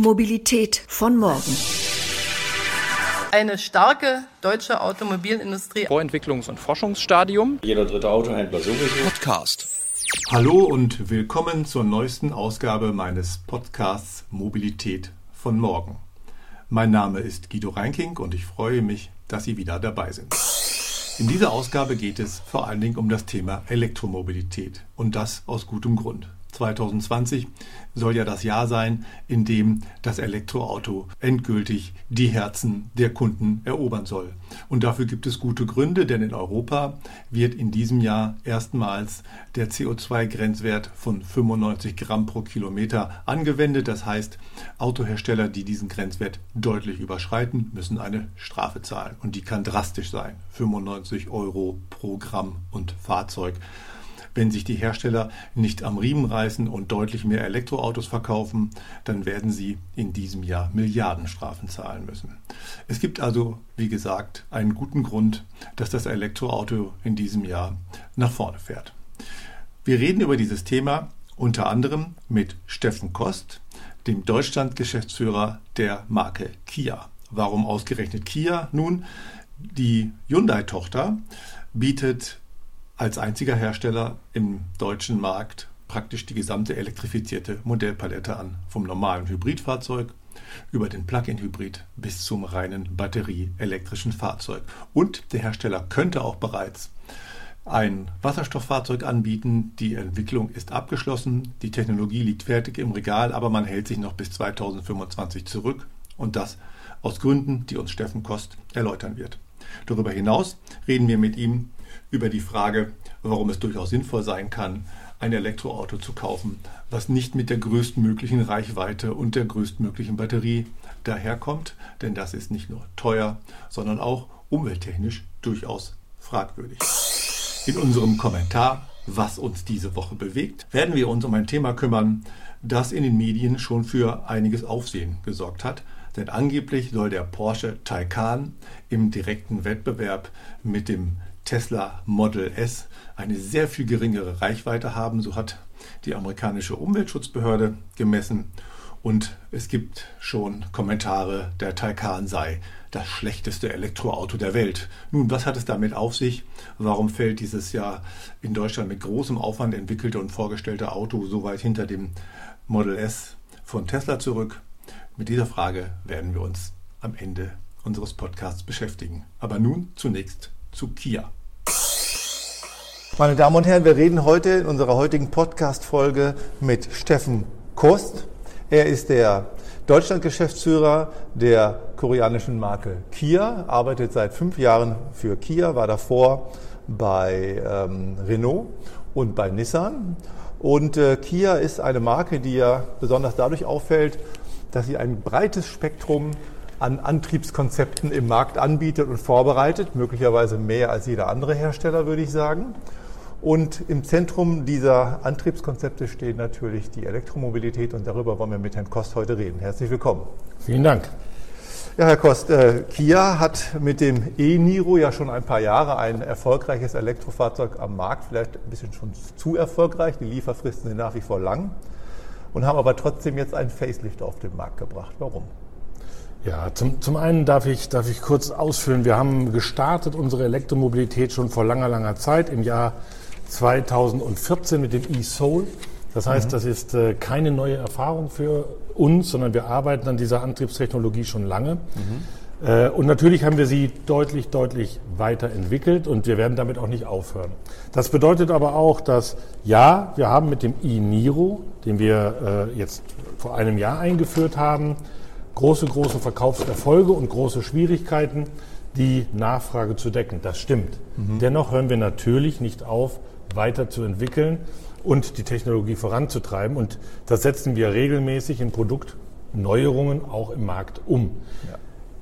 Mobilität von morgen. Eine starke deutsche Automobilindustrie. Vorentwicklungs- und Forschungsstadium. Jeder dritte Autohändler sowieso. Podcast. Hallo und willkommen zur neuesten Ausgabe meines Podcasts Mobilität von morgen. Mein Name ist Guido Reinking und ich freue mich, dass Sie wieder dabei sind. In dieser Ausgabe geht es vor allen Dingen um das Thema Elektromobilität und das aus gutem Grund. 2020 soll ja das Jahr sein, in dem das Elektroauto endgültig die Herzen der Kunden erobern soll. Und dafür gibt es gute Gründe, denn in Europa wird in diesem Jahr erstmals der CO2-Grenzwert von 95 Gramm pro Kilometer angewendet. Das heißt, Autohersteller, die diesen Grenzwert deutlich überschreiten, müssen eine Strafe zahlen. Und die kann drastisch sein. 95 Euro pro Gramm und Fahrzeug wenn sich die Hersteller nicht am Riemen reißen und deutlich mehr Elektroautos verkaufen, dann werden sie in diesem Jahr Milliardenstrafen zahlen müssen. Es gibt also, wie gesagt, einen guten Grund, dass das Elektroauto in diesem Jahr nach vorne fährt. Wir reden über dieses Thema unter anderem mit Steffen Kost, dem Deutschland-Geschäftsführer der Marke Kia. Warum ausgerechnet Kia? Nun, die Hyundai-Tochter bietet als einziger Hersteller im deutschen Markt praktisch die gesamte elektrifizierte Modellpalette an, vom normalen Hybridfahrzeug über den Plug-in-Hybrid bis zum reinen batterieelektrischen Fahrzeug. Und der Hersteller könnte auch bereits ein Wasserstofffahrzeug anbieten. Die Entwicklung ist abgeschlossen, die Technologie liegt fertig im Regal, aber man hält sich noch bis 2025 zurück und das aus Gründen, die uns Steffen Kost erläutern wird. Darüber hinaus reden wir mit ihm über die Frage, warum es durchaus sinnvoll sein kann, ein Elektroauto zu kaufen, was nicht mit der größtmöglichen Reichweite und der größtmöglichen Batterie daherkommt, denn das ist nicht nur teuer, sondern auch umwelttechnisch durchaus fragwürdig. In unserem Kommentar, was uns diese Woche bewegt, werden wir uns um ein Thema kümmern, das in den Medien schon für einiges Aufsehen gesorgt hat, denn angeblich soll der Porsche Taycan im direkten Wettbewerb mit dem Tesla Model S eine sehr viel geringere Reichweite haben. So hat die amerikanische Umweltschutzbehörde gemessen. Und es gibt schon Kommentare, der Taycan sei das schlechteste Elektroauto der Welt. Nun, was hat es damit auf sich? Warum fällt dieses Jahr in Deutschland mit großem Aufwand entwickelte und vorgestellte Auto so weit hinter dem Model S von Tesla zurück? Mit dieser Frage werden wir uns am Ende unseres Podcasts beschäftigen. Aber nun zunächst zu Kia. Meine Damen und Herren, wir reden heute in unserer heutigen Podcast-Folge mit Steffen Kost. Er ist der Deutschland-Geschäftsführer der koreanischen Marke Kia, arbeitet seit fünf Jahren für Kia, war davor bei ähm, Renault und bei Nissan. Und äh, Kia ist eine Marke, die ja besonders dadurch auffällt, dass sie ein breites Spektrum an Antriebskonzepten im Markt anbietet und vorbereitet, möglicherweise mehr als jeder andere Hersteller, würde ich sagen. Und im Zentrum dieser Antriebskonzepte steht natürlich die Elektromobilität und darüber wollen wir mit Herrn Kost heute reden. Herzlich willkommen. Vielen Dank. Ja, Herr Kost, äh, Kia hat mit dem e-Niro ja schon ein paar Jahre ein erfolgreiches Elektrofahrzeug am Markt, vielleicht ein bisschen schon zu erfolgreich. Die Lieferfristen sind nach wie vor lang und haben aber trotzdem jetzt einen Facelift auf den Markt gebracht. Warum? Ja, zum, zum einen darf ich, darf ich kurz ausführen, wir haben gestartet unsere Elektromobilität schon vor langer, langer Zeit im Jahr 2014 mit dem e-Soul. Das heißt, mhm. das ist äh, keine neue Erfahrung für uns, sondern wir arbeiten an dieser Antriebstechnologie schon lange. Mhm. Äh, und natürlich haben wir sie deutlich, deutlich weiterentwickelt und wir werden damit auch nicht aufhören. Das bedeutet aber auch, dass ja, wir haben mit dem e-Niro, den wir äh, jetzt vor einem Jahr eingeführt haben, große, große Verkaufserfolge und große Schwierigkeiten, die Nachfrage zu decken. Das stimmt. Mhm. Dennoch hören wir natürlich nicht auf, weiterzuentwickeln und die Technologie voranzutreiben. Und das setzen wir regelmäßig in Produktneuerungen auch im Markt um. Ja.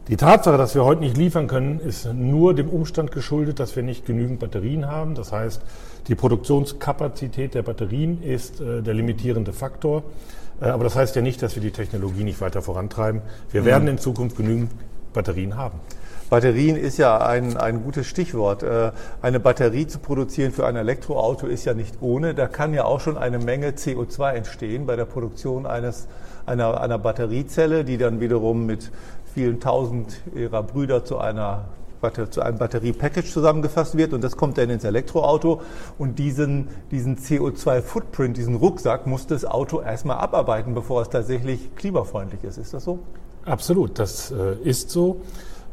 Die Tatsache, dass wir heute nicht liefern können, ist nur dem Umstand geschuldet, dass wir nicht genügend Batterien haben. Das heißt, die Produktionskapazität der Batterien ist äh, der limitierende Faktor. Äh, aber das heißt ja nicht, dass wir die Technologie nicht weiter vorantreiben. Wir mhm. werden in Zukunft genügend Batterien haben. Batterien ist ja ein, ein gutes Stichwort. Äh, eine Batterie zu produzieren für ein Elektroauto ist ja nicht ohne. Da kann ja auch schon eine Menge CO2 entstehen bei der Produktion eines, einer, einer Batteriezelle, die dann wiederum mit vielen tausend ihrer Brüder zu einer zu einem Batteriepackage zusammengefasst wird und das kommt dann ins Elektroauto und diesen, diesen CO2-Footprint, diesen Rucksack muss das Auto erstmal abarbeiten, bevor es tatsächlich klimafreundlich ist. Ist das so? Absolut, das äh, ist so.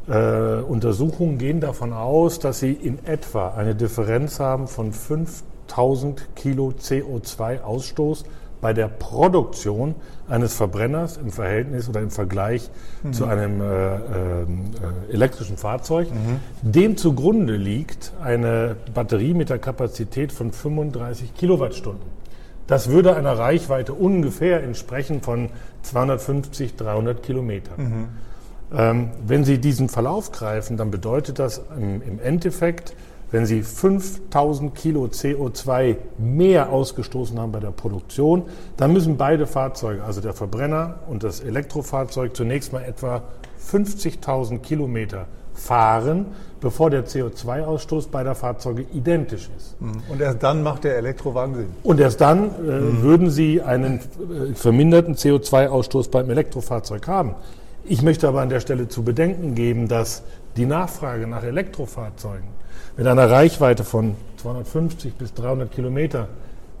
Äh, Untersuchungen gehen davon aus, dass sie in etwa eine Differenz haben von 5000 Kilo CO2-Ausstoß bei der Produktion eines Verbrenners im Verhältnis oder im Vergleich mhm. zu einem äh, äh, elektrischen Fahrzeug. Mhm. Dem zugrunde liegt eine Batterie mit der Kapazität von 35 Kilowattstunden. Das würde einer Reichweite ungefähr entsprechen von 250, 300 Kilometern. Mhm. Ähm, wenn Sie diesen Verlauf greifen, dann bedeutet das im, Endeffekt, wenn Sie 5000 Kilo CO2 mehr ausgestoßen haben bei der Produktion, dann müssen beide Fahrzeuge, also der Verbrenner und das Elektrofahrzeug, zunächst mal etwa 50.000 Kilometer fahren, bevor der CO2-Ausstoß beider Fahrzeuge identisch ist. Mhm. Und erst dann macht der Elektrowagen Sinn. Und erst dann äh, mhm. würden Sie einen äh, verminderten CO2-Ausstoß beim Elektrofahrzeug haben. Ich möchte aber an der Stelle zu bedenken geben, dass die Nachfrage nach Elektrofahrzeugen mit einer Reichweite von 250 bis 300 Kilometer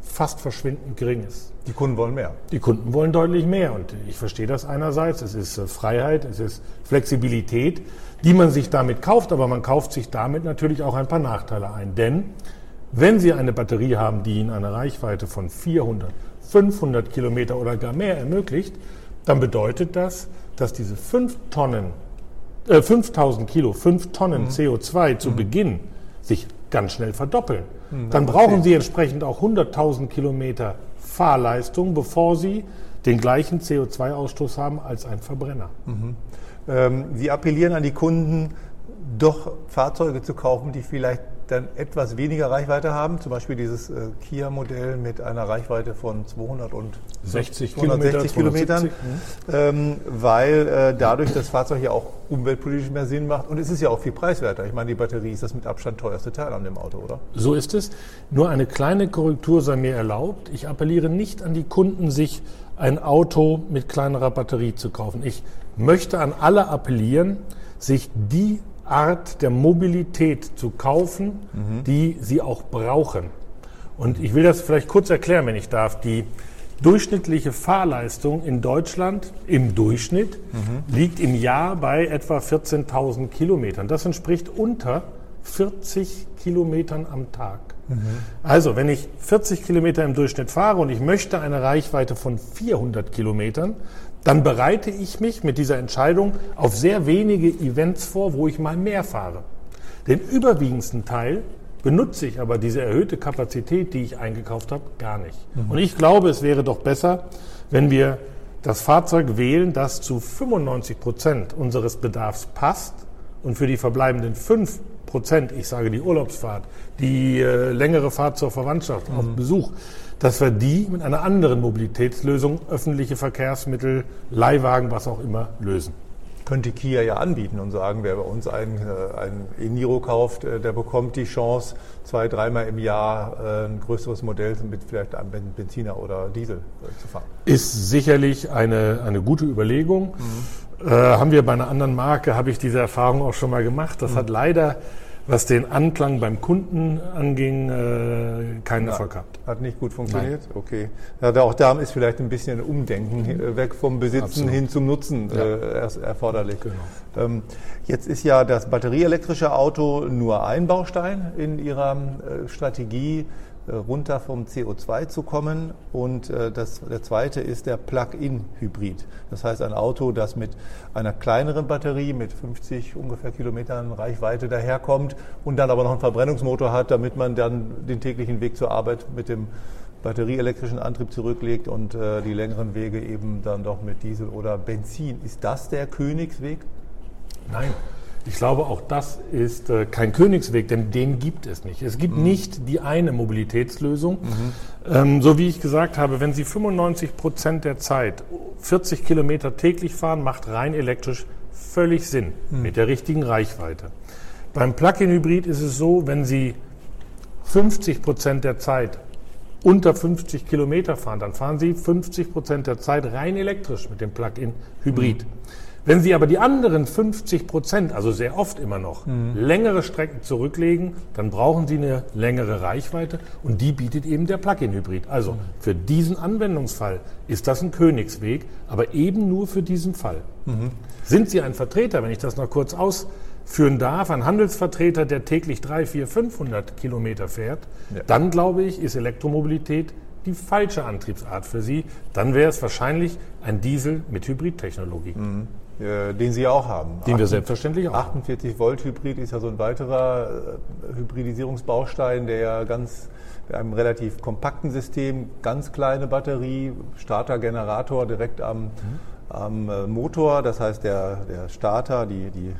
fast verschwindend gering ist. Die Kunden wollen mehr. Die Kunden wollen deutlich mehr und ich verstehe das einerseits. Es ist äh, Freiheit, es ist Flexibilität, die man sich damit kauft, aber man kauft sich damit natürlich auch ein paar Nachteile ein. Denn wenn Sie eine Batterie haben, die Ihnen eine Reichweite von 400, 500 Kilometer oder gar mehr ermöglicht, dann bedeutet das, dass diese 5 Tonnen, äh, 5000 Kilo, 5 Tonnen mhm. CO2 zu mhm. Beginn sich ganz schnell verdoppeln. Hm, dann brauchen Sie entsprechend auch 100.000 Kilometer Fahrleistung, bevor Sie den gleichen CO2-Ausstoß haben als ein Verbrenner. Mhm. Ähm, Sie appellieren an die Kunden, doch Fahrzeuge zu kaufen, die vielleicht dann etwas weniger Reichweite haben, zum Beispiel dieses äh, Kia-Modell mit einer Reichweite von 260 Kilometer, Kilometern, ähm, weil äh, dadurch das Fahrzeug ja auch umweltpolitisch mehr Sinn macht und es ist ja auch viel preiswerter. Ich meine, die Batterie ist das mit Abstand teuerste Teil an dem Auto, oder? So ist es. Nur eine kleine Korrektur sei mir erlaubt. Ich appelliere nicht an die Kunden, sich ein Auto mit kleinerer Batterie zu kaufen. Ich möchte an alle appellieren, sich die Art der Mobilität zu kaufen, mhm. die sie auch brauchen. Und ich will das vielleicht kurz erklären, wenn ich darf. Die durchschnittliche Fahrleistung in Deutschland im Durchschnitt mhm. liegt im Jahr bei etwa 14.000 Kilometern. Das entspricht unter 40 Kilometern am Tag. Mhm. Also, wenn ich 40 Kilometer im Durchschnitt fahre und ich möchte eine Reichweite von 400 Kilometern, dann bereite ich mich mit dieser Entscheidung auf sehr wenige Events vor, wo ich mal mehr fahre. Den überwiegendsten Teil benutze ich aber diese erhöhte Kapazität, die ich eingekauft habe, gar nicht. Mhm. Und ich glaube, es wäre doch besser, wenn wir das Fahrzeug wählen, das zu 95 Prozent unseres Bedarfs passt und für die verbleibenden 5 Prozent, ich sage die Urlaubsfahrt, die äh, längere Fahrt zur Verwandtschaft mhm. auf Besuch, dass wir die mit einer anderen Mobilitätslösung, öffentliche Verkehrsmittel, Leihwagen, was auch immer, lösen. Könnte Kia ja anbieten und sagen, wer bei uns ein, äh, E-Niro kauft, äh, der bekommt die Chance, zwei, dreimal im Jahr äh, ein größeres Modell mit vielleicht einem Benziner oder Diesel zu fahren. Ist sicherlich eine, eine gute Überlegung. Mhm. Äh, haben wir bei einer anderen Marke, habe ich diese Erfahrung auch schon mal gemacht. Das mhm. hat leider was den Anklang beim Kunden anging, äh, keinen Erfolg gehabt. Hat nicht gut funktioniert? Nein. Okay. Ja, auch da ist vielleicht ein bisschen ein Umdenken äh, weg vom Besitzen Absolut. hin zum Nutzen ja. äh, erforderlich. Genau. Ähm, jetzt ist ja das batterieelektrische Auto nur ein Baustein in Ihrer äh, Strategie. Äh, runter vom CO2 zu kommen. Und äh, das, der zweite ist der Plug-in-Hybrid. Das heißt ein Auto, das mit einer kleineren Batterie mit 50 ungefähr Kilometern Reichweite daherkommt und dann aber noch einen Verbrennungsmotor hat, damit man dann den täglichen Weg zur Arbeit mit dem batterieelektrischen Antrieb zurücklegt und äh, die längeren Wege eben dann doch mit Diesel oder Benzin. Ist das der Königsweg? Nein. Ich glaube, auch das ist äh, kein Königsweg, denn den gibt es nicht. Es gibt mhm. nicht die eine Mobilitätslösung. Mhm. Ähm, so wie ich gesagt habe, wenn Sie 95 Prozent der Zeit 40 Kilometer täglich fahren, macht rein elektrisch völlig Sinn mit der richtigen Reichweite. Beim Plug-in-Hybrid ist es so, wenn Sie 50 Prozent der Zeit unter 50 Kilometer fahren, dann fahren Sie 50 Prozent der Zeit rein elektrisch mit dem Plug-in-Hybrid. Wenn Sie aber die anderen 50 Prozent, also sehr oft immer noch, längere Strecken zurücklegen, dann brauchen Sie eine längere Reichweite und die bietet eben der Plug-in-Hybrid. Also für diesen Anwendungsfall ist das ein Königsweg, aber eben nur für diesen Fall. Sind Sie ein Vertreter, wenn ich das noch kurz ausführen darf, ein Handelsvertreter, der täglich 3, 4, 500 Kilometer fährt, dann glaube ich, ist Elektromobilität die falsche Antriebsart für Sie. Dann wäre es wahrscheinlich ein Diesel mit Hybridtechnologie. Äh, den Sie ja auch haben. Den wir selbstverständlich auch haben. 48 Volt Hybrid ist ja so ein weiterer äh, Hybridisierungsbaustein, der ja ganz mit einem relativ kompakten System, ganz kleine Batterie, Starter, Generator direkt am, am äh, Motor. Das heißt, der, der Starter, die, die,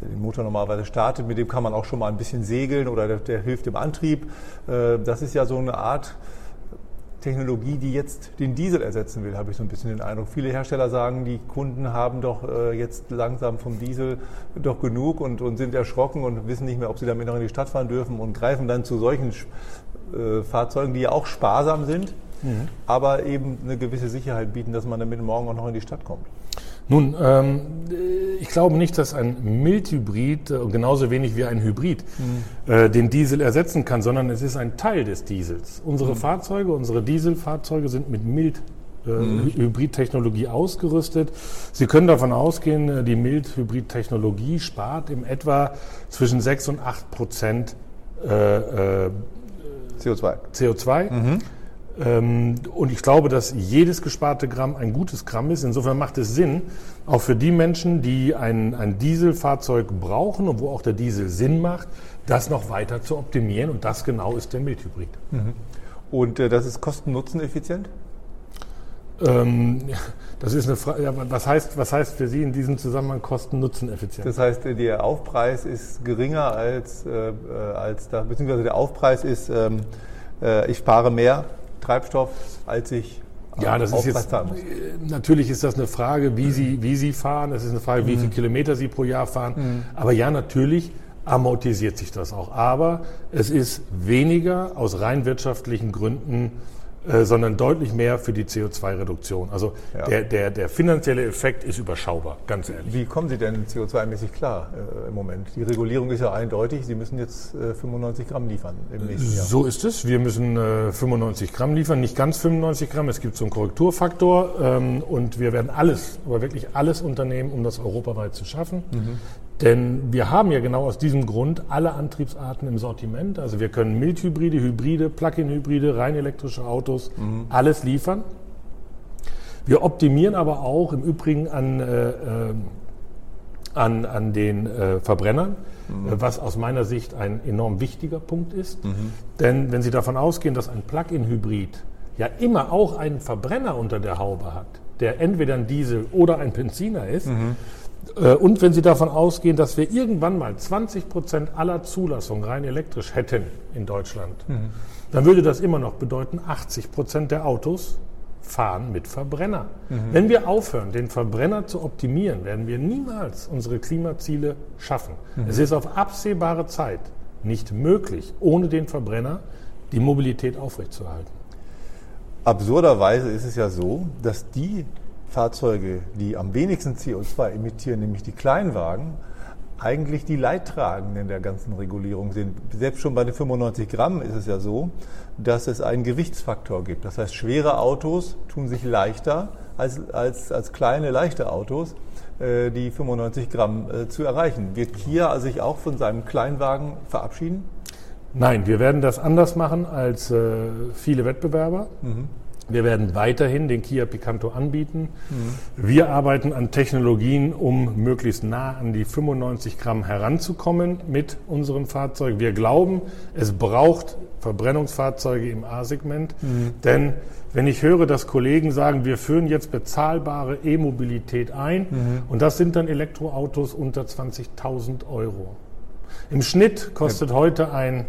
der den Motor normalerweise startet, mit dem kann man auch schon mal ein bisschen segeln oder der, der hilft im Antrieb. Das ist ja so eine Art Technologie, die jetzt den Diesel ersetzen will, habe ich so ein bisschen den Eindruck. Viele Hersteller sagen, die Kunden haben doch äh, jetzt langsam vom Diesel doch genug und, und sind erschrocken und wissen nicht mehr, ob sie damit noch in die Stadt fahren dürfen und greifen dann zu solchen äh, Fahrzeugen, die ja auch sparsam sind, aber eben eine gewisse Sicherheit bieten, dass man damit morgen auch noch in die Stadt kommt. Nun, ähm, ich glaube nicht, dass ein Mildhybrid, äh, genauso wenig wie ein Hybrid, äh, den Diesel ersetzen kann, sondern es ist ein Teil des Diesels. Unsere Fahrzeuge, unsere Dieselfahrzeuge sind mit Mild äh, Hybridtechnologie ausgerüstet. Sie können davon ausgehen, äh, die Mild-Hybrid-Technologie spart im etwa zwischen 6 und 8 Prozent äh, äh, CO2. CO2. Ähm, und ich glaube, dass jedes gesparte Gramm ein gutes Gramm ist. Insofern macht es Sinn, auch für die Menschen, die ein, ein Dieselfahrzeug brauchen und wo auch der Diesel Sinn macht, das noch weiter zu optimieren. Und das genau ist der Mildhybrid. Und äh, das ist kosten-nutzen-effizient? Ähm, das ist eine Frage. Ja, was, heißt, was heißt für Sie in diesem Zusammenhang Kosten-Nutzen-Effizient? Das heißt, äh, der Aufpreis ist geringer als, äh, äh, als da, beziehungsweise der Aufpreis ist, ähm, äh, ich spare mehr Treibstoff, als ich Ja, das ist jetzt, äh, natürlich ist das eine Frage, wie Sie, wie Sie fahren. Es ist eine Frage, wie viele Kilometer Sie pro Jahr fahren. Aber ja, natürlich amortisiert sich das auch. Aber es ist weniger aus rein wirtschaftlichen Gründen, äh, sondern deutlich mehr für die CO2-Reduktion. Also Ja. der, der, der finanzielle Effekt ist überschaubar, ganz ehrlich. Wie kommen Sie denn CO2-mäßig klar äh, im Moment? Die Regulierung ist ja eindeutig. Sie müssen jetzt äh, 95 Gramm liefern im nächsten Jahr. So ist es. Wir müssen äh, 95 Gramm liefern, nicht ganz 95 Gramm. Es gibt so einen Korrekturfaktor ähm, und wir werden alles, aber wirklich alles unternehmen, um das europaweit zu schaffen. Denn wir haben ja genau aus diesem Grund alle Antriebsarten im Sortiment. Also wir können Mildhybride, Hybride, Plug-in-Hybride, rein elektrische Autos, alles liefern. Wir optimieren aber auch im Übrigen an, äh, äh, an, an den äh, Verbrennern, äh, was aus meiner Sicht ein enorm wichtiger Punkt ist. Denn wenn Sie davon ausgehen, dass ein Plug-in-Hybrid ja immer auch einen Verbrenner unter der Haube hat, der entweder ein Diesel oder ein Benziner ist, äh, und wenn Sie davon ausgehen, dass wir irgendwann mal 20 Prozent aller Zulassungen rein elektrisch hätten in Deutschland, dann würde das immer noch bedeuten, 80 Prozent der Autos fahren mit Verbrenner. Wenn wir aufhören, den Verbrenner zu optimieren, werden wir niemals unsere Klimaziele schaffen. Es ist auf absehbare Zeit nicht möglich, ohne den Verbrenner die Mobilität aufrechtzuerhalten. Absurderweise ist es ja so, dass die Fahrzeuge, die am wenigsten CO2 emittieren, nämlich die Kleinwagen, eigentlich die Leidtragenden der ganzen Regulierung sind. Selbst schon bei den 95 Gramm ist es ja so, dass es einen Gewichtsfaktor gibt. Das heißt, schwere Autos tun sich leichter als, als, als kleine, leichte Autos, äh, die 95 Gramm äh, zu erreichen. Wird Kia sich auch von seinem Kleinwagen verabschieden? Nein, wir werden das anders machen als äh, viele Wettbewerber. Wir werden weiterhin den Kia Picanto anbieten. Wir arbeiten an Technologien, um möglichst nah an die 95 Gramm heranzukommen mit unseren Fahrzeugen. Wir glauben, es braucht Verbrennungsfahrzeuge im A-Segment, denn wenn ich höre, dass Kollegen sagen, wir führen jetzt bezahlbare E-Mobilität ein und das sind dann Elektroautos unter 20.000 Euro. Im Schnitt kostet heute ein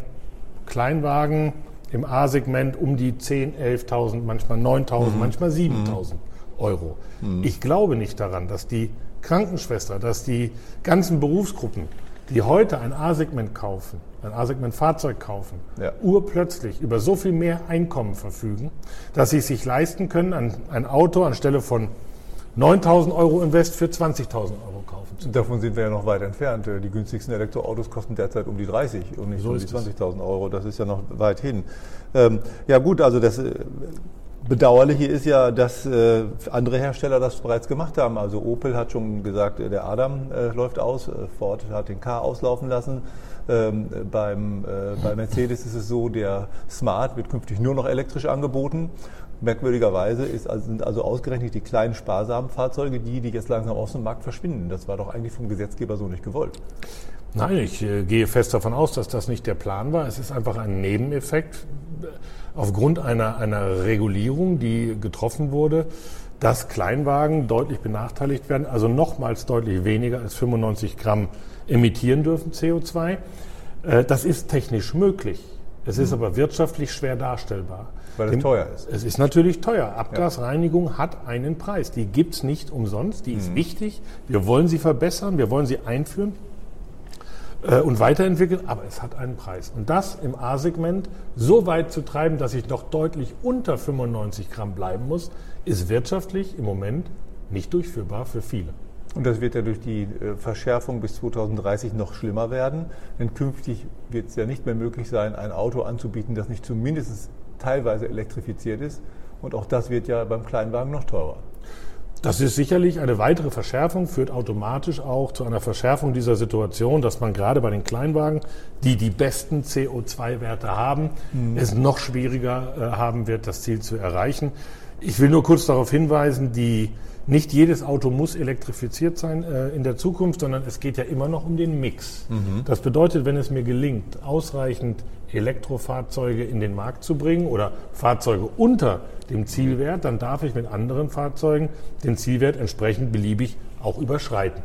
Kleinwagen im A-Segment um die 10.000, 11.000, manchmal 9.000, manchmal 7.000 Euro. Ich glaube nicht daran, dass die Krankenschwester, dass die ganzen Berufsgruppen, die heute ein A-Segment kaufen, ein A-Segment-Fahrzeug kaufen, Ja. urplötzlich über so viel mehr Einkommen verfügen, dass sie es sich leisten können, ein, ein Auto anstelle von 9.000 Euro Invest für 20.000 Euro Davon sind wir ja noch weit entfernt. Die günstigsten Elektroautos kosten derzeit um die 30 und nicht So um die ist es. 20.000 Euro. Das ist ja noch weit hin. Ähm, ja gut, also das äh, Bedauerliche ist ja, dass äh, andere Hersteller das bereits gemacht haben. Also Opel hat schon gesagt, äh, der Adam äh, läuft aus. Äh, Ford hat den K auslaufen lassen. Ähm, beim, äh, bei Mercedes ist es so, der Smart wird künftig nur noch elektrisch angeboten. Merkwürdigerweise ist, also, sind also ausgerechnet die kleinen sparsamen Fahrzeuge die, die jetzt langsam aus dem Markt verschwinden. Das war doch eigentlich vom Gesetzgeber so nicht gewollt. Nein, ich äh, gehe fest davon aus, dass das nicht der Plan war. Es ist einfach ein Nebeneffekt äh, aufgrund einer, einer Regulierung, die getroffen wurde, dass Kleinwagen deutlich benachteiligt werden, also nochmals deutlich weniger als 95 Gramm emittieren dürfen CO2. Äh, Das ist technisch möglich. Es ist aber wirtschaftlich schwer darstellbar. Weil es Dem- teuer ist. Es ist natürlich teuer. Abgasreinigung hat einen Preis. Die gibt's nicht umsonst. Die ist wichtig. Wir wollen sie verbessern. Wir wollen sie einführen äh, und weiterentwickeln, aber es hat einen Preis. Und das im A-Segment so weit zu treiben, dass ich noch deutlich unter 95 Gramm bleiben muss, ist wirtschaftlich im Moment nicht durchführbar für viele. Und das wird ja durch die äh, Verschärfung bis 2030 noch schlimmer werden. Denn künftig wird es ja nicht mehr möglich sein, ein Auto anzubieten, das nicht zumindest teilweise elektrifiziert ist. Und auch das wird ja beim Kleinwagen noch teurer. Das ist sicherlich eine weitere Verschärfung, führt automatisch auch zu einer Verschärfung dieser Situation, dass man gerade bei den Kleinwagen, die die besten CO2-Werte haben, es noch schwieriger äh, haben wird, das Ziel zu erreichen. Ich will nur kurz darauf hinweisen, die, nicht jedes Auto muss elektrifiziert sein äh, in der Zukunft, sondern es geht ja immer noch um den Mix. Das bedeutet, wenn es mir gelingt, ausreichend Elektrofahrzeuge in den Markt zu bringen oder Fahrzeuge unter dem Zielwert, dann darf ich mit anderen Fahrzeugen den Zielwert entsprechend beliebig auch überschreiten.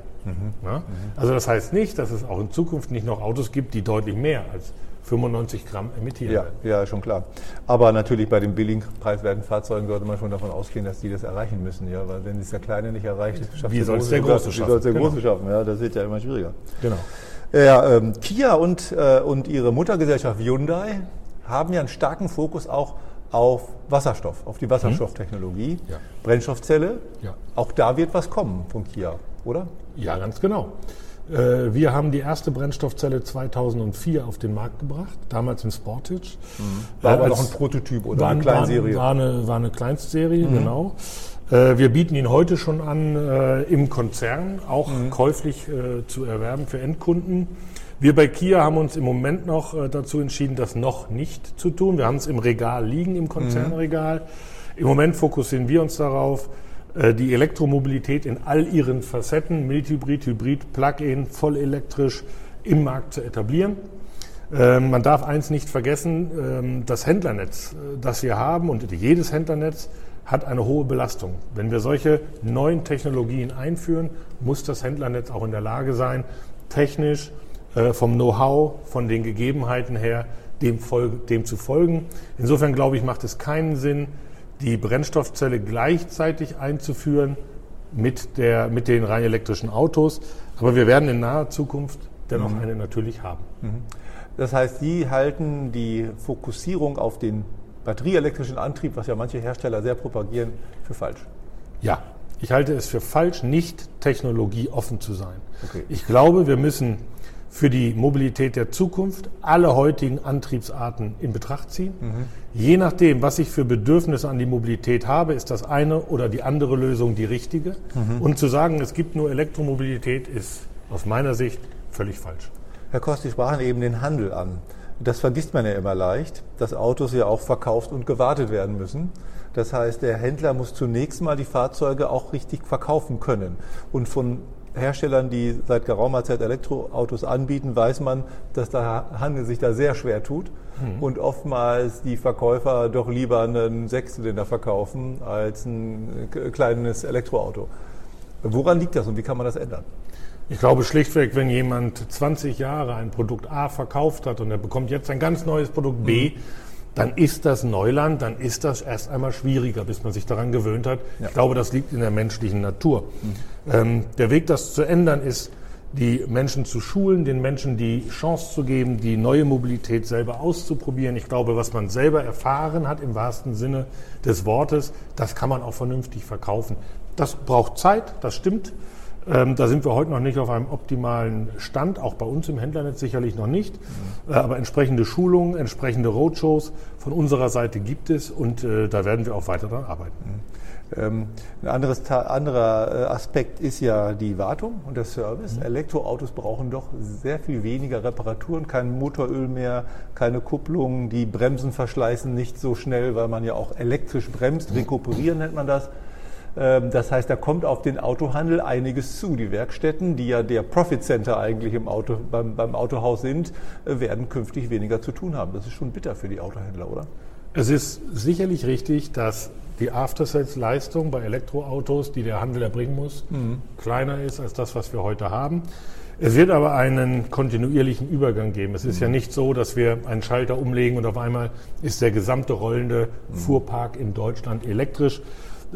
Ja? Also das heißt nicht, dass es auch in Zukunft nicht noch Autos gibt, die deutlich mehr als 95 Gramm emittieren Ja, werden. ja, schon klar. Aber natürlich bei den billigen preiswerten Fahrzeugen sollte man schon davon ausgehen, dass die das erreichen müssen. Ja, weil wenn es der Kleine nicht erreicht, schafft Wie der soll's der Große Wie schaffen? soll es der Genau. Große schaffen? Ja, das wird ja immer schwieriger. Genau. Ja, ähm, Kia und, äh, und ihre Muttergesellschaft Hyundai haben ja einen starken Fokus auch auf Wasserstoff, auf die Wasserstofftechnologie, Mhm. Ja. Brennstoffzelle. Ja. Auch da wird was kommen von Kia, oder? Ja, ganz genau. Äh, Wir haben die erste Brennstoffzelle 2004 auf den Markt gebracht, damals in Sportage. War Äh, aber noch ein Prototyp oder war, eine Kleinserie. War, war, eine, war eine Kleinstserie, genau. Äh, Wir bieten ihn heute schon an im Konzern, auch käuflich äh, zu erwerben für Endkunden. Wir bei Kia haben uns im Moment noch dazu entschieden, das noch nicht zu tun. Wir haben es im Regal liegen, im Konzernregal. Im Moment fokussieren wir uns darauf, die Elektromobilität in all ihren Facetten, Mildhybrid, Hybrid, Plug-in, voll elektrisch im Markt zu etablieren. Ähm, Man darf eins nicht vergessen, ähm, das Händlernetz, äh, das wir haben und jedes Händlernetz hat eine hohe Belastung. Wenn wir solche neuen Technologien einführen, muss das Händlernetz auch in der Lage sein, technisch, äh, vom Know-how, von den Gegebenheiten her, dem, dem zu folgen. Insofern glaube ich, macht es keinen Sinn, die Brennstoffzelle gleichzeitig einzuführen mit, der, mit den rein elektrischen Autos. Aber wir werden in naher Zukunft dennoch eine natürlich haben. Das heißt, Sie halten die Fokussierung auf den batterieelektrischen Antrieb, was ja manche Hersteller sehr propagieren, für falsch. Ja, ich halte es für falsch, nicht technologieoffen zu sein. Okay. Ich glaube, wir müssen für die Mobilität der Zukunft alle heutigen Antriebsarten in Betracht ziehen. Je nachdem, was ich für Bedürfnisse an die Mobilität habe, ist das eine oder die andere Lösung die richtige. Und zu sagen, es gibt nur Elektromobilität, ist aus meiner Sicht völlig falsch. Herr Kost, Sie sprachen eben den Handel an. Das vergisst man ja immer leicht, dass Autos ja auch verkauft und gewartet werden müssen. Das heißt, der Händler muss zunächst mal die Fahrzeuge auch richtig verkaufen können. Und von Herstellern, die seit geraumer Zeit Elektroautos anbieten, weiß man, dass der Handel sich da sehr schwer tut und oftmals die Verkäufer doch lieber einen Sechszylinder verkaufen als ein äh, kleines Elektroauto. Woran liegt das und wie kann man das ändern? Ich glaube schlichtweg, wenn jemand 20 Jahre ein Produkt A verkauft hat und er bekommt jetzt ein ganz neues Produkt B, dann ist das Neuland, dann ist das erst einmal schwieriger, bis man sich daran gewöhnt hat. Ja. Ich glaube, das liegt in der menschlichen Natur. Mhm. Ähm, der Weg, das zu ändern, ist, die Menschen zu schulen, den Menschen die Chance zu geben, die neue Mobilität selber auszuprobieren. Ich glaube, was man selber erfahren hat im wahrsten Sinne des Wortes, das kann man auch vernünftig verkaufen. Das braucht Zeit, das stimmt. Ähm, da sind wir heute noch nicht auf einem optimalen Stand, auch bei uns im Händlernetz sicherlich noch nicht. Mhm. Äh, aber entsprechende Schulungen, entsprechende Roadshows von unserer Seite gibt es und äh, da werden wir auch weiter daran arbeiten. Mhm. Ähm, ein anderes, anderer äh, Aspekt ist ja die Wartung und der Service. Mhm. Elektroautos brauchen doch sehr viel weniger Reparaturen, kein Motoröl mehr, keine Kupplung, die Bremsen verschleißen nicht so schnell, weil man ja auch elektrisch bremst, mhm. rekuperieren nennt man das. Ähm, das heißt, da kommt auf den Autohandel einiges zu. Die Werkstätten, die ja der Profit Center eigentlich im Auto, beim, beim Autohaus sind, äh, werden künftig weniger zu tun haben. Das ist schon bitter für die Autohändler, oder? Es ist sicherlich richtig, dass die After-Sales-Leistung bei Elektroautos, die der Handel erbringen muss, mhm. kleiner ist als das, was wir heute haben. Es wird aber einen kontinuierlichen Übergang geben. Es ist mhm. ja nicht so, dass wir einen Schalter umlegen und auf einmal ist der gesamte rollende mhm. Fuhrpark in Deutschland elektrisch,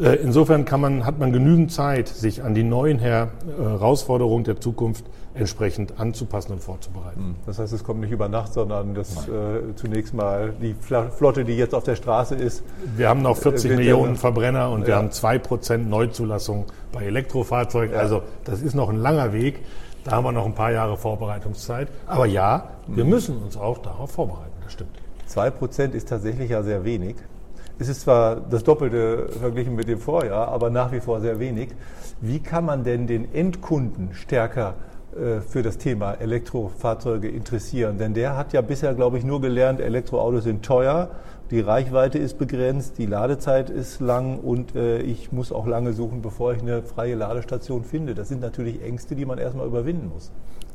insofern kann man, hat man genügend Zeit, sich an die neuen Herausforderungen der Zukunft entsprechend anzupassen und vorzubereiten. Hm. Das heißt, es kommt nicht über Nacht, sondern das äh, zunächst mal die Flotte, die jetzt auf der Straße ist. Wir haben noch 40 äh, Millionen Verbrenner und ja. wir haben 2% Neuzulassung bei Elektrofahrzeugen. Ja. Also das ist noch ein langer Weg. Da haben wir noch ein paar Jahre Vorbereitungszeit. Aber ja, wir hm. müssen uns auch darauf vorbereiten. Das stimmt. 2% ist tatsächlich ja sehr wenig. Es ist zwar das Doppelte verglichen mit dem Vorjahr, aber nach wie vor sehr wenig. Wie kann man denn den Endkunden stärker äh, für das Thema Elektrofahrzeuge interessieren? Denn der hat ja bisher, glaube ich, nur gelernt, Elektroautos sind teuer, die Reichweite ist begrenzt, die Ladezeit ist lang und äh, ich muss auch lange suchen, bevor ich eine freie Ladestation finde. Das sind natürlich Ängste, die man erstmal überwinden muss.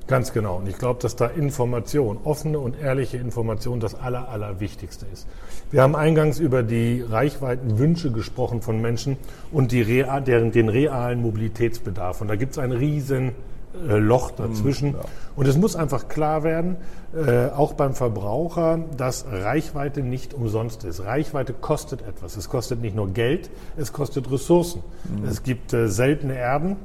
Ganz genau. Und ich glaube, dass da Information, offene und ehrliche Information das Aller, Allerwichtigste ist. Wir haben eingangs über die Reichweitenwünsche gesprochen von Menschen und die, deren, den realen Mobilitätsbedarf. Und da gibt es ein riesen äh, Loch dazwischen. Ja. Und es muss einfach klar werden, äh, auch beim Verbraucher, dass Reichweite nicht umsonst ist. Reichweite kostet etwas. Es kostet nicht nur Geld, es kostet Ressourcen. Mhm. Es gibt äh, seltene Erden,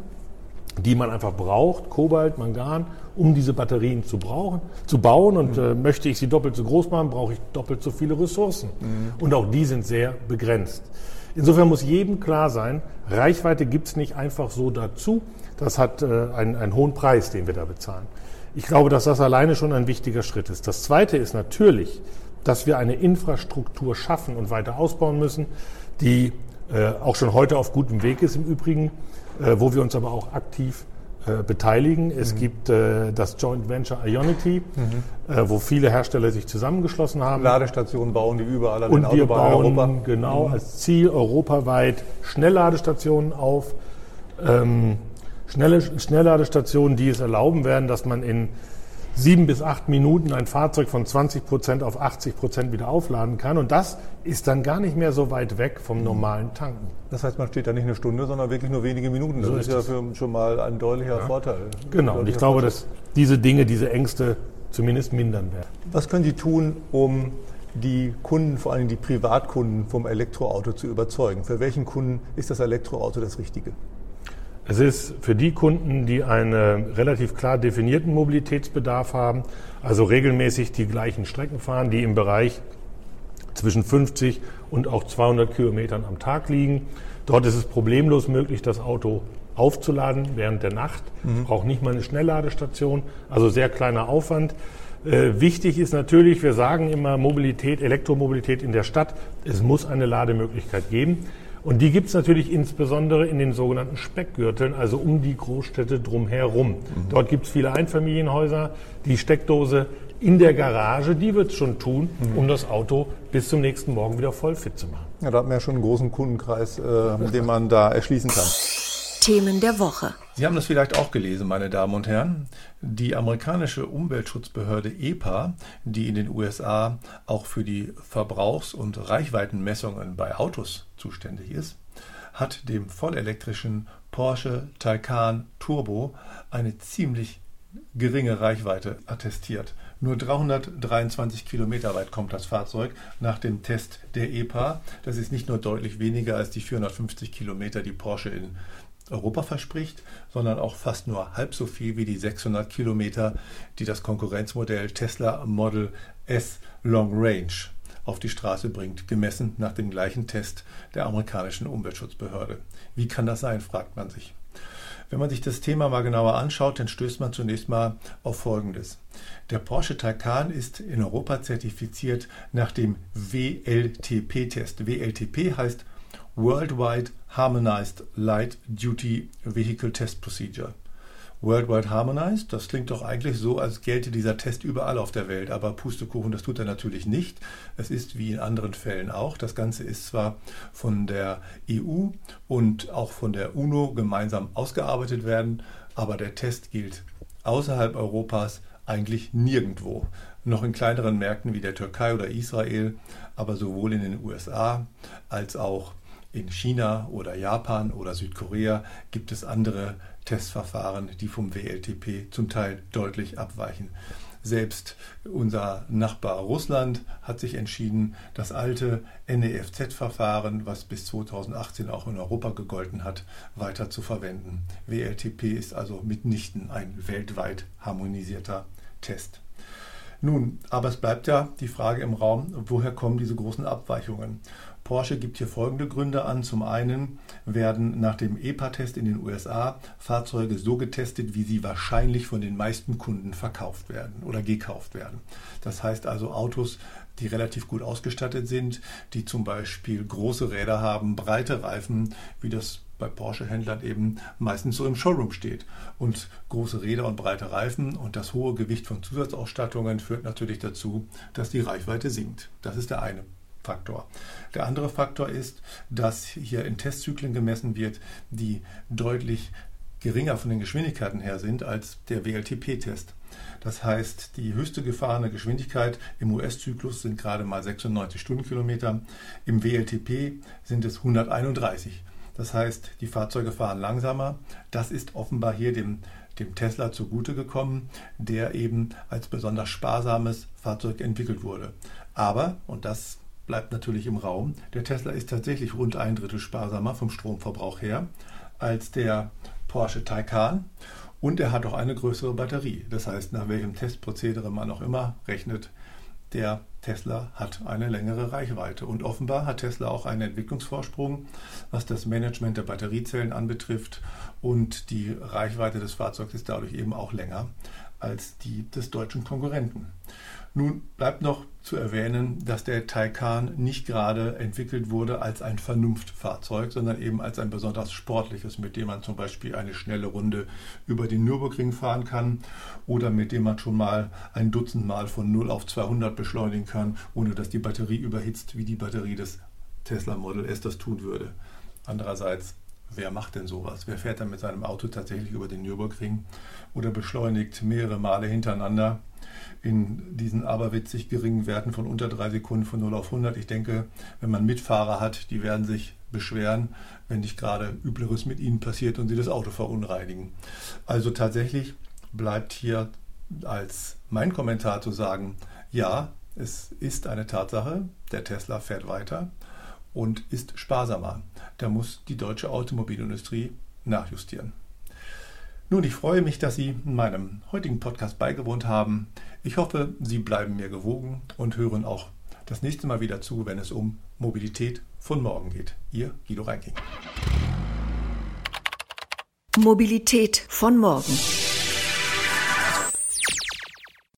die man einfach braucht, Kobalt, Mangan, um diese Batterien zu, brauchen, zu bauen. Und mhm. äh, möchte ich sie doppelt so groß machen, brauche ich doppelt so viele Ressourcen. Mhm. Und auch die sind sehr begrenzt. Insofern muss jedem klar sein, Reichweite gibt es nicht einfach so dazu. Das hat äh, einen, einen hohen Preis, den wir da bezahlen. Ich glaube, dass das alleine schon ein wichtiger Schritt ist. Das Zweite ist natürlich, dass wir eine Infrastruktur schaffen und weiter ausbauen müssen, die äh, auch schon heute auf gutem Weg ist im Übrigen, äh, wo wir uns aber auch aktiv äh, beteiligen. Es mhm. gibt äh, das Joint Venture Ionity, mhm. äh, wo viele Hersteller sich zusammengeschlossen haben. Ladestationen bauen die überall an Und wir bauen Europa. genau mhm. als Ziel europaweit Schnellladestationen auf. Ähm, schnelle Schnellladestationen, die es erlauben werden, dass man in sieben bis acht Minuten ein Fahrzeug von 20 Prozent auf 80 Prozent wieder aufladen kann. Und das ist dann gar nicht mehr so weit weg vom normalen Tanken. Das heißt, man steht da nicht eine Stunde, sondern wirklich nur wenige Minuten. Das so ist, ist ja für, schon mal ein deutlicher ja. Vorteil. Genau, und ich glaube, dass diese Dinge, diese Ängste zumindest mindern werden. Was können Sie tun, um die Kunden, vor allem die Privatkunden vom Elektroauto zu überzeugen? Für welchen Kunden ist das Elektroauto das Richtige? Es ist für die Kunden, die einen relativ klar definierten Mobilitätsbedarf haben, also regelmäßig die gleichen Strecken fahren, die im Bereich zwischen 50 und auch 200 Kilometern am Tag liegen. Dort ist es problemlos möglich, das Auto aufzuladen während der Nacht. Mhm. Braucht nicht mal eine Schnellladestation, also sehr kleiner Aufwand. Äh, wichtig ist natürlich, wir sagen immer Mobilität, Elektromobilität in der Stadt. Es muss eine Lademöglichkeit geben. Und die gibt es natürlich insbesondere in den sogenannten Speckgürteln, also um die Großstädte drumherum. Mhm. Dort gibt es viele Einfamilienhäuser. Die Steckdose in der Garage, die wird es schon tun, mhm. um das Auto bis zum nächsten Morgen wieder voll fit zu machen. Ja, da hat man ja schon einen großen Kundenkreis, äh, den man da erschließen kann. Themen der Woche. Sie haben das vielleicht auch gelesen, meine Damen und Herren. Die amerikanische Umweltschutzbehörde EPA, die in den USA auch für die Verbrauchs- und Reichweitenmessungen bei Autos zuständig ist, hat dem vollelektrischen Porsche Taycan Turbo eine ziemlich geringe Reichweite attestiert. Nur 323 Kilometer weit kommt das Fahrzeug nach dem Test der EPA. Das ist nicht nur deutlich weniger als die 450 Kilometer, die Porsche in Europa verspricht, sondern auch fast nur halb so viel wie die 600 Kilometer, die das Konkurrenzmodell Tesla Model S Long Range auf die Straße bringt, gemessen nach dem gleichen Test der amerikanischen Umweltschutzbehörde. Wie kann das sein, fragt man sich. Wenn man sich das Thema mal genauer anschaut, dann stößt man zunächst mal auf Folgendes. Der Porsche Taycan ist in Europa zertifiziert nach dem WLTP-Test. WLTP heißt Worldwide Harmonized Light Duty Vehicle Test Procedure. Worldwide Harmonized, das klingt doch eigentlich so, als gelte dieser Test überall auf der Welt, aber Pustekuchen, das tut er natürlich nicht. Es ist wie in anderen Fällen auch. Das Ganze ist zwar von der EU und auch von der UNO gemeinsam ausgearbeitet werden, aber der Test gilt außerhalb Europas eigentlich nirgendwo. Noch in kleineren Märkten wie der Türkei oder Israel, aber sowohl in den USA als auch in China oder Japan oder Südkorea gibt es andere Testverfahren, die vom WLTP zum Teil deutlich abweichen. Selbst unser Nachbar Russland hat sich entschieden, das alte NEFZ-Verfahren, was bis 2018 auch in Europa gegolten hat, weiter zu verwenden. WLTP ist also mitnichten ein weltweit harmonisierter Test. Nun, aber es bleibt ja die Frage im Raum, woher kommen diese großen Abweichungen? Porsche gibt hier folgende Gründe an. Zum einen werden nach dem EPA-Test in den USA Fahrzeuge so getestet, wie sie wahrscheinlich von den meisten Kunden verkauft werden oder gekauft werden. Das heißt also Autos, die relativ gut ausgestattet sind, die zum Beispiel große Räder haben, breite Reifen, wie das bei Porsche-Händlern eben meistens so im Showroom steht. Und große Räder und breite Reifen und das hohe Gewicht von Zusatzausstattungen führt natürlich dazu, dass die Reichweite sinkt. Das ist der eine Faktor. Der andere Faktor ist, dass hier in Testzyklen gemessen wird, die deutlich geringer von den Geschwindigkeiten her sind als der WLTP-Test. Das heißt, die höchste gefahrene Geschwindigkeit im US-Zyklus sind gerade mal 96 Stundenkilometer, im WLTP sind es 131. Das heißt, die Fahrzeuge fahren langsamer. Das ist offenbar hier dem, dem Tesla zugute gekommen, der eben als besonders sparsames Fahrzeug entwickelt wurde. Aber, und das bleibt natürlich im Raum. Der Tesla ist tatsächlich rund ein Drittel sparsamer vom Stromverbrauch her als der Porsche Taycan und er hat auch eine größere Batterie. Das heißt, nach welchem Testprozedere man auch immer rechnet, der Tesla hat eine längere Reichweite. Und offenbar hat Tesla auch einen Entwicklungsvorsprung, was das Management der Batteriezellen anbetrifft. Und die Reichweite des Fahrzeugs ist dadurch eben auch länger als die des deutschen Konkurrenten. Nun bleibt noch zu erwähnen, dass der Taycan nicht gerade entwickelt wurde als ein Vernunftfahrzeug, sondern eben als ein besonders sportliches, mit dem man zum Beispiel eine schnelle Runde über den Nürburgring fahren kann oder mit dem man schon mal ein Dutzend Mal von 0 auf 200 beschleunigen kann, ohne dass die Batterie überhitzt, wie die Batterie des Tesla Model S das tun würde. Andererseits Wer macht denn sowas? Wer fährt dann mit seinem Auto tatsächlich über den Nürburgring oder beschleunigt mehrere Male hintereinander in diesen aberwitzig geringen Werten von unter drei Sekunden von 0 auf 100? Ich denke, wenn man Mitfahrer hat, die werden sich beschweren, wenn nicht gerade Übleres mit ihnen passiert und sie das Auto verunreinigen. Also tatsächlich bleibt hier als mein Kommentar zu sagen, ja, es ist eine Tatsache, der Tesla fährt weiter und ist sparsamer. Da muss die deutsche Automobilindustrie nachjustieren. Nun, ich freue mich, dass Sie meinem heutigen Podcast beigewohnt haben. Ich hoffe, Sie bleiben mir gewogen und hören auch das nächste Mal wieder zu, wenn es um Mobilität von morgen geht. Ihr Guido Reinking. Mobilität von morgen.